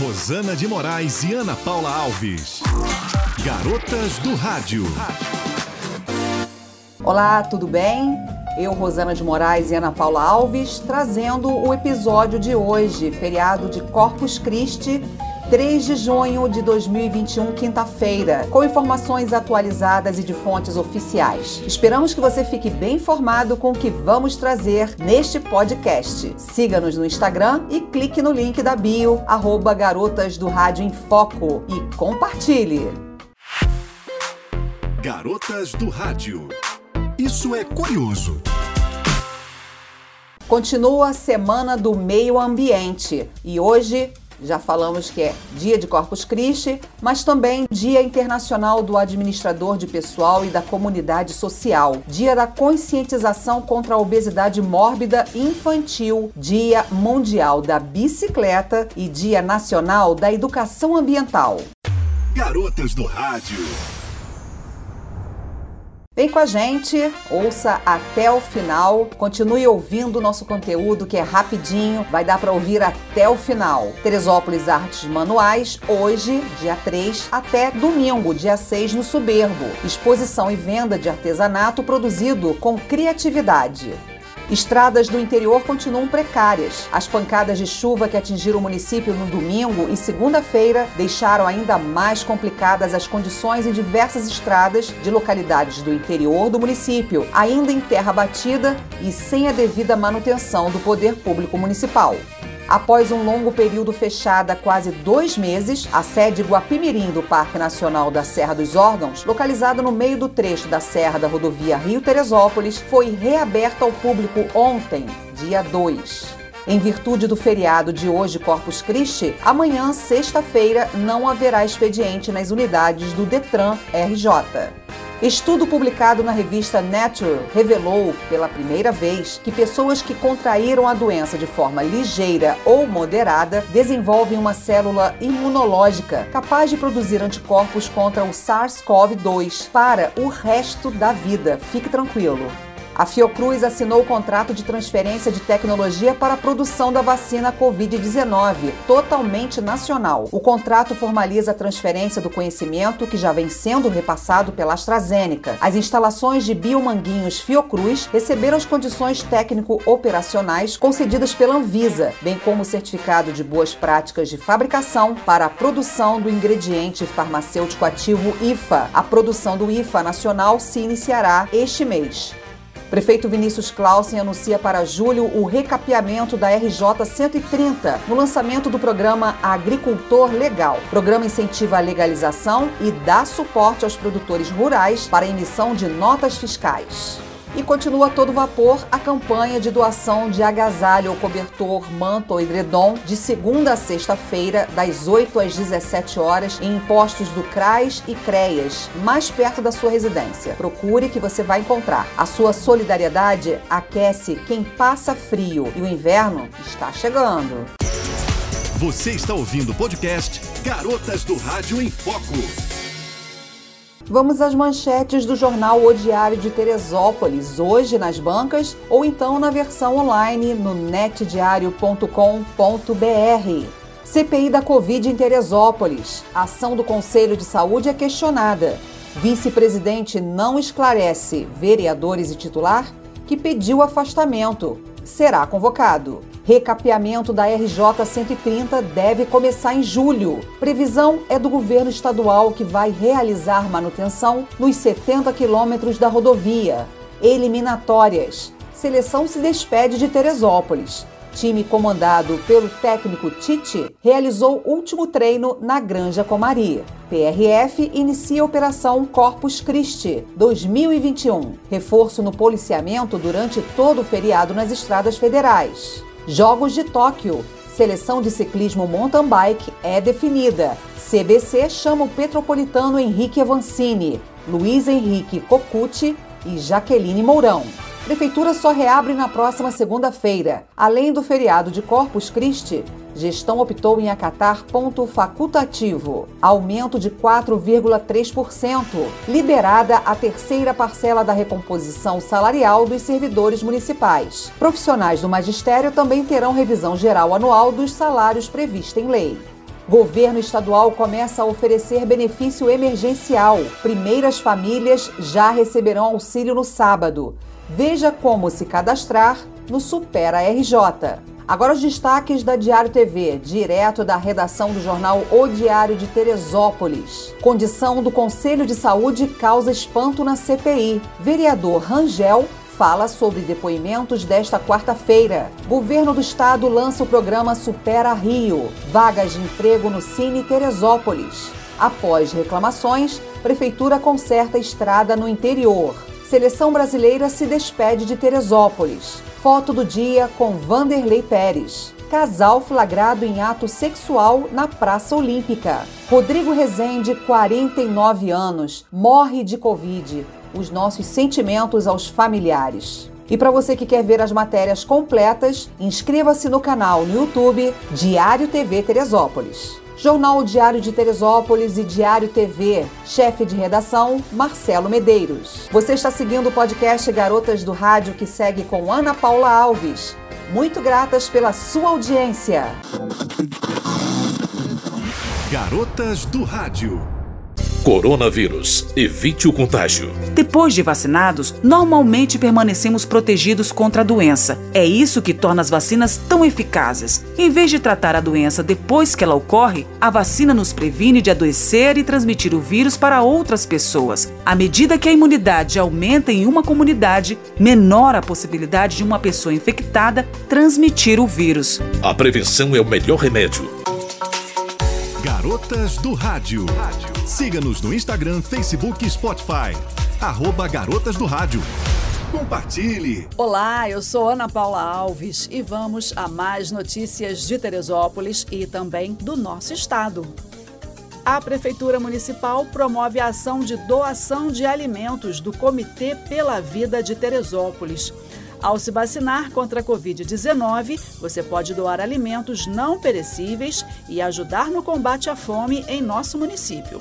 Rosana de Moraes e Ana Paula Alves. Garotas do Rádio. Olá, tudo bem? Eu, Rosana de Moraes e Ana Paula Alves, trazendo o episódio de hoje, feriado de Corpus Christi, 3 de junho de 2021, quinta-feira, com informações atualizadas e de fontes oficiais. Esperamos que você fique bem informado com o que vamos trazer neste podcast. Siga-nos no Instagram e clique no link da bio, arroba Garotas do Rádio em Foco e compartilhe. Garotas do Rádio. Isso é curioso. Continua a Semana do Meio Ambiente e hoje já falamos que é Dia de Corpus Christi, mas também Dia Internacional do Administrador de Pessoal e da Comunidade Social, Dia da Conscientização contra a Obesidade Mórbida Infantil, Dia Mundial da Bicicleta e Dia Nacional da Educação Ambiental. Garotas do Rádio. Vem com a gente, ouça até o final, continue ouvindo o nosso conteúdo que é rapidinho, vai dar para ouvir até o final. Teresópolis Artes Manuais, hoje, dia 3, até domingo, dia 6, no Soberbo. Exposição e venda de artesanato produzido com criatividade. Estradas do interior continuam precárias. As pancadas de chuva que atingiram o município no domingo e segunda-feira deixaram ainda mais complicadas as condições em diversas estradas de localidades do interior do município, ainda em terra batida e sem a devida manutenção do poder público municipal. Após um longo período fechada quase dois meses, a sede Guapimirim do Parque Nacional da Serra dos Órgãos, localizada no meio do trecho da Serra da rodovia Rio-Teresópolis, foi reaberta ao público ontem, dia 2. Em virtude do feriado de hoje, Corpus Christi, amanhã, sexta-feira, não haverá expediente nas unidades do Detran RJ. Estudo publicado na revista Nature revelou, pela primeira vez, que pessoas que contraíram a doença de forma ligeira ou moderada desenvolvem uma célula imunológica capaz de produzir anticorpos contra o SARS-CoV-2 para o resto da vida. Fique tranquilo. A Fiocruz assinou o contrato de transferência de tecnologia para a produção da vacina Covid-19, totalmente nacional. O contrato formaliza a transferência do conhecimento que já vem sendo repassado pela AstraZeneca. As instalações de Biomanguinhos Fiocruz receberam as condições técnico-operacionais concedidas pela Anvisa, bem como o certificado de boas práticas de fabricação para a produção do ingrediente farmacêutico ativo IFA. A produção do IFA nacional se iniciará este mês. Prefeito Vinícius Clausen anuncia para julho o recapeamento da RJ 130 no lançamento do programa Agricultor Legal. O programa incentiva a legalização e dá suporte aos produtores rurais para a emissão de notas fiscais. E continua todo vapor a campanha de doação de agasalho ou cobertor, manto ou edredom de segunda a sexta-feira, das 8 às 17 horas, em postos do CRAS e CREAS, mais perto da sua residência. Procure que você vai encontrar. A sua solidariedade aquece quem passa frio e o inverno está chegando. Você está ouvindo o podcast Garotas do Rádio em Foco. Vamos às manchetes do jornal O Diário de Teresópolis, hoje nas bancas ou então na versão online no netdiario.com.br. CPI da Covid em Teresópolis. Ação do Conselho de Saúde é questionada. Vice-presidente não esclarece vereadores e titular que pediu afastamento. Será convocado. Recapeamento da RJ 130 deve começar em julho. Previsão é do governo estadual que vai realizar manutenção nos 70 quilômetros da rodovia. Eliminatórias. Seleção se despede de Teresópolis. Time comandado pelo técnico Tite realizou último treino na Granja Comari. PRF inicia a Operação Corpus Christi 2021. Reforço no policiamento durante todo o feriado nas estradas federais. Jogos de Tóquio. Seleção de ciclismo mountain bike é definida. CBC chama o petropolitano Henrique Avancini, Luiz Henrique Cocucci e Jaqueline Mourão. Prefeitura só reabre na próxima segunda-feira. Além do feriado de Corpus Christi, gestão optou em acatar ponto facultativo, aumento de 4,3%, liberada a terceira parcela da recomposição salarial dos servidores municipais. Profissionais do magistério também terão revisão geral anual dos salários prevista em lei. Governo estadual começa a oferecer benefício emergencial. Primeiras famílias já receberão auxílio no sábado. Veja como se cadastrar no Supera RJ. Agora os destaques da Diário TV, direto da redação do jornal O Diário de Teresópolis. Condição do Conselho de Saúde causa espanto na CPI. Vereador Rangel fala sobre depoimentos desta quarta-feira. Governo do Estado lança o programa Supera Rio. Vagas de emprego no Cine Teresópolis. Após reclamações, Prefeitura conserta estrada no interior. Seleção brasileira se despede de Teresópolis. Foto do dia com Vanderlei Pérez. Casal flagrado em ato sexual na Praça Olímpica. Rodrigo Rezende, 49 anos, morre de Covid os nossos sentimentos aos familiares. E para você que quer ver as matérias completas, inscreva-se no canal no YouTube Diário TV Teresópolis. Jornal Diário de Teresópolis e Diário TV. Chefe de redação, Marcelo Medeiros. Você está seguindo o podcast Garotas do Rádio que segue com Ana Paula Alves. Muito gratas pela sua audiência. Garotas do Rádio. Coronavírus. Evite o contágio. Depois de vacinados, normalmente permanecemos protegidos contra a doença. É isso que torna as vacinas tão eficazes. Em vez de tratar a doença depois que ela ocorre, a vacina nos previne de adoecer e transmitir o vírus para outras pessoas. À medida que a imunidade aumenta em uma comunidade, menor a possibilidade de uma pessoa infectada transmitir o vírus. A prevenção é o melhor remédio. Garotas do Rádio. Siga-nos no Instagram, Facebook e Spotify. Arroba Garotas do Rádio. Compartilhe! Olá, eu sou Ana Paula Alves e vamos a mais notícias de Teresópolis e também do nosso estado. A Prefeitura Municipal promove a ação de doação de alimentos do Comitê pela Vida de Teresópolis. Ao se vacinar contra a Covid-19, você pode doar alimentos não perecíveis e ajudar no combate à fome em nosso município.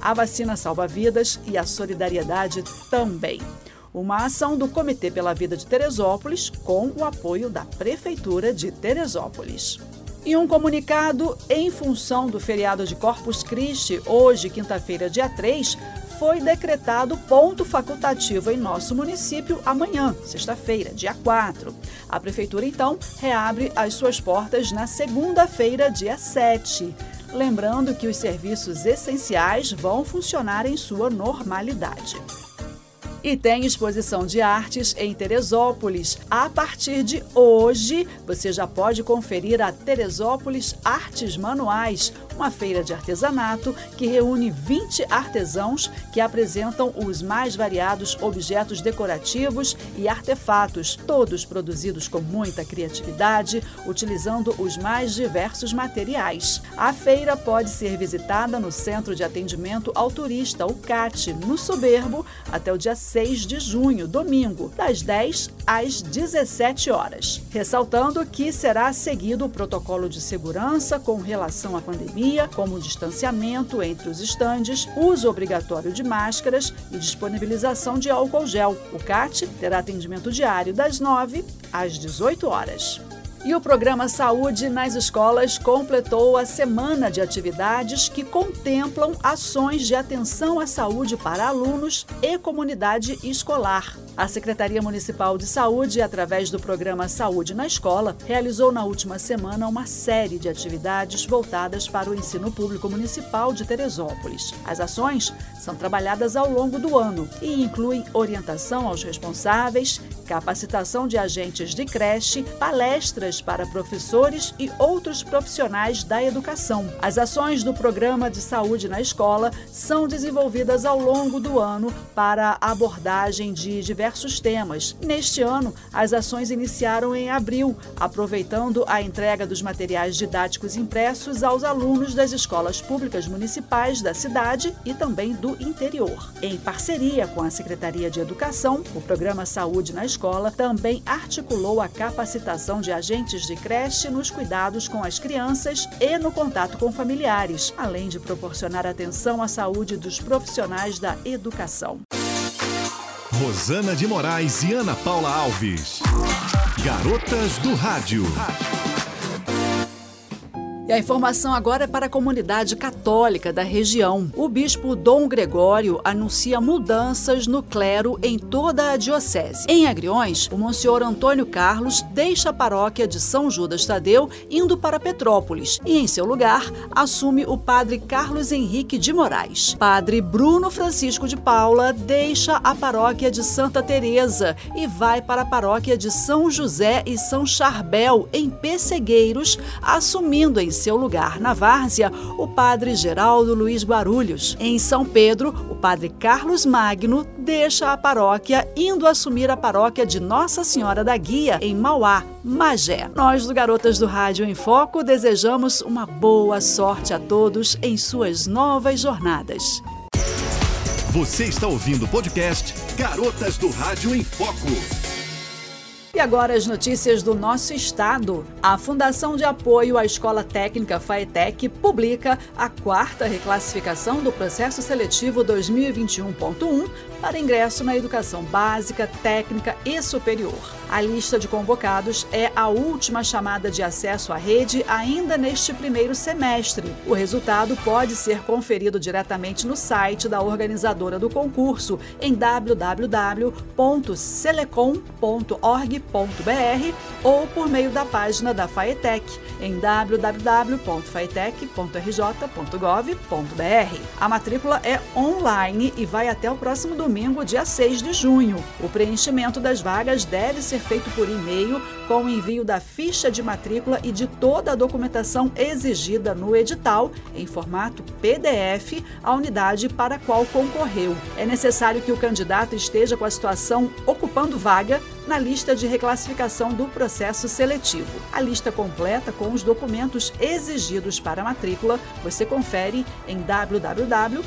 A vacina salva vidas e a solidariedade também. Uma ação do Comitê pela Vida de Teresópolis com o apoio da Prefeitura de Teresópolis. Em um comunicado, em função do feriado de Corpus Christi, hoje, quinta-feira, dia 3, foi decretado ponto facultativo em nosso município amanhã, sexta-feira, dia 4. A prefeitura então reabre as suas portas na segunda-feira, dia 7. Lembrando que os serviços essenciais vão funcionar em sua normalidade. E tem exposição de artes em Teresópolis. A partir de hoje, você já pode conferir a Teresópolis Artes Manuais, uma feira de artesanato que reúne 20 artesãos que apresentam os mais variados objetos decorativos e artefatos, todos produzidos com muita criatividade, utilizando os mais diversos materiais. A feira pode ser visitada no Centro de Atendimento ao Turista, o CAT, no Soberbo, até o dia 6 de junho, domingo, das 10 às 17 horas. Ressaltando que será seguido o protocolo de segurança com relação à pandemia pandemia, como o distanciamento entre os estandes, uso obrigatório de máscaras e disponibilização de álcool gel. O CAT terá atendimento diário das 9 às 18 horas. E o programa Saúde nas Escolas completou a semana de atividades que contemplam ações de atenção à saúde para alunos e comunidade escolar. A Secretaria Municipal de Saúde, através do programa Saúde na Escola, realizou na última semana uma série de atividades voltadas para o ensino público municipal de Teresópolis. As ações são trabalhadas ao longo do ano e incluem orientação aos responsáveis, capacitação de agentes de creche, palestras para professores e outros profissionais da educação. As ações do Programa de Saúde na Escola são desenvolvidas ao longo do ano para abordagem de diversos temas. Neste ano, as ações iniciaram em abril, aproveitando a entrega dos materiais didáticos impressos aos alunos das escolas públicas municipais da cidade e também do interior. Em parceria com a Secretaria de Educação, o Programa Saúde na Escola escola também articulou a capacitação de agentes de creche nos cuidados com as crianças e no contato com familiares, além de proporcionar atenção à saúde dos profissionais da educação. Rosana de Moraes e Ana Paula Alves. Garotas do Rádio. E a informação agora é para a comunidade católica da região. O bispo Dom Gregório anuncia mudanças no clero em toda a diocese. Em Agriões, o Monsenhor Antônio Carlos deixa a paróquia de São Judas Tadeu indo para Petrópolis e, em seu lugar, assume o padre Carlos Henrique de Moraes. Padre Bruno Francisco de Paula deixa a paróquia de Santa Teresa e vai para a paróquia de São José e São Charbel, em Pessegueiros, assumindo em seu lugar na várzea o padre Geraldo Luiz Guarulhos. Em São Pedro, o padre Carlos Magno deixa a paróquia indo assumir a paróquia de Nossa Senhora da Guia, em Mauá, Magé. Nós do Garotas do Rádio em Foco desejamos uma boa sorte a todos em suas novas jornadas. Você está ouvindo o podcast Garotas do Rádio em Foco. E agora as notícias do nosso estado. A Fundação de Apoio à Escola Técnica FAETEC publica a quarta reclassificação do processo seletivo 2021.1 para ingresso na educação básica, técnica e superior. A lista de convocados é a última chamada de acesso à rede ainda neste primeiro semestre. O resultado pode ser conferido diretamente no site da organizadora do concurso em www.selecom.org.br ou por meio da página da FAETEC em www.faetec.rj.gov.br. A matrícula é online e vai até o próximo domingo, dia 6 de junho. O preenchimento das vagas deve ser feito por e-mail com o envio da ficha de matrícula e de toda a documentação exigida no edital em formato PDF à unidade para a qual concorreu. É necessário que o candidato esteja com a situação ocupando vaga na lista de reclassificação do processo seletivo. A lista completa com os documentos exigidos para a matrícula você confere em www.rj.gov.br.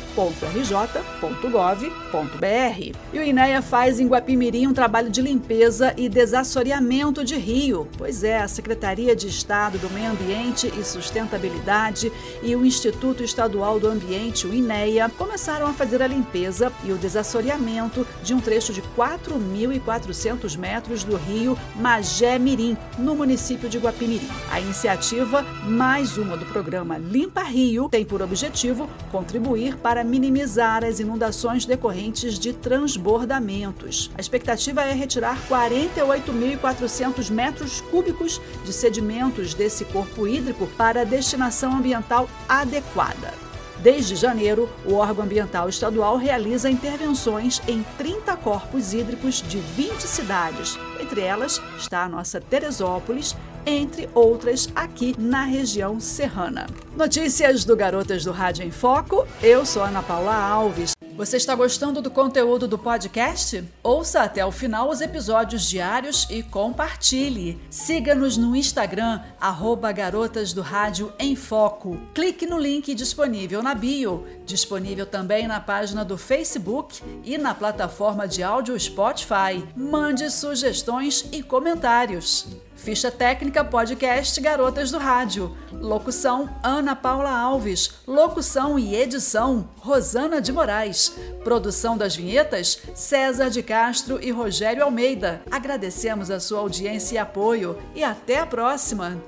E o INEA faz em Guapimirim um trabalho de limpeza e desassoreamento de rio. Pois é, a Secretaria de Estado do Meio Ambiente e Sustentabilidade e o Instituto Estadual do Ambiente, o INEA, começaram a fazer a limpeza e o desassoreamento de um trecho de 4.400 metros metros do rio Magé Mirim, no município de Guapimirim. A iniciativa, mais uma do programa Limpa Rio, tem por objetivo contribuir para minimizar as inundações decorrentes de transbordamentos. A expectativa é retirar 48.400 metros cúbicos de sedimentos desse corpo hídrico para destinação ambiental adequada. Desde janeiro, o órgão ambiental estadual realiza intervenções em 30 corpos hídricos de 20 cidades. Entre elas está a nossa Teresópolis, entre outras aqui na região serrana. Notícias do Garotas do Rádio em Foco. Eu sou Ana Paula Alves. Você está gostando do conteúdo do podcast? Ouça até o final os episódios diários e compartilhe. Siga-nos no Instagram, arroba Garotas do Rádio em Foco. Clique no link disponível na bio, Disponível também na página do Facebook e na plataforma de áudio Spotify. Mande sugestões e comentários. Ficha Técnica Podcast Garotas do Rádio. Locução Ana Paula Alves. Locução e edição Rosana de Moraes. Produção das vinhetas César de Castro e Rogério Almeida. Agradecemos a sua audiência e apoio e até a próxima.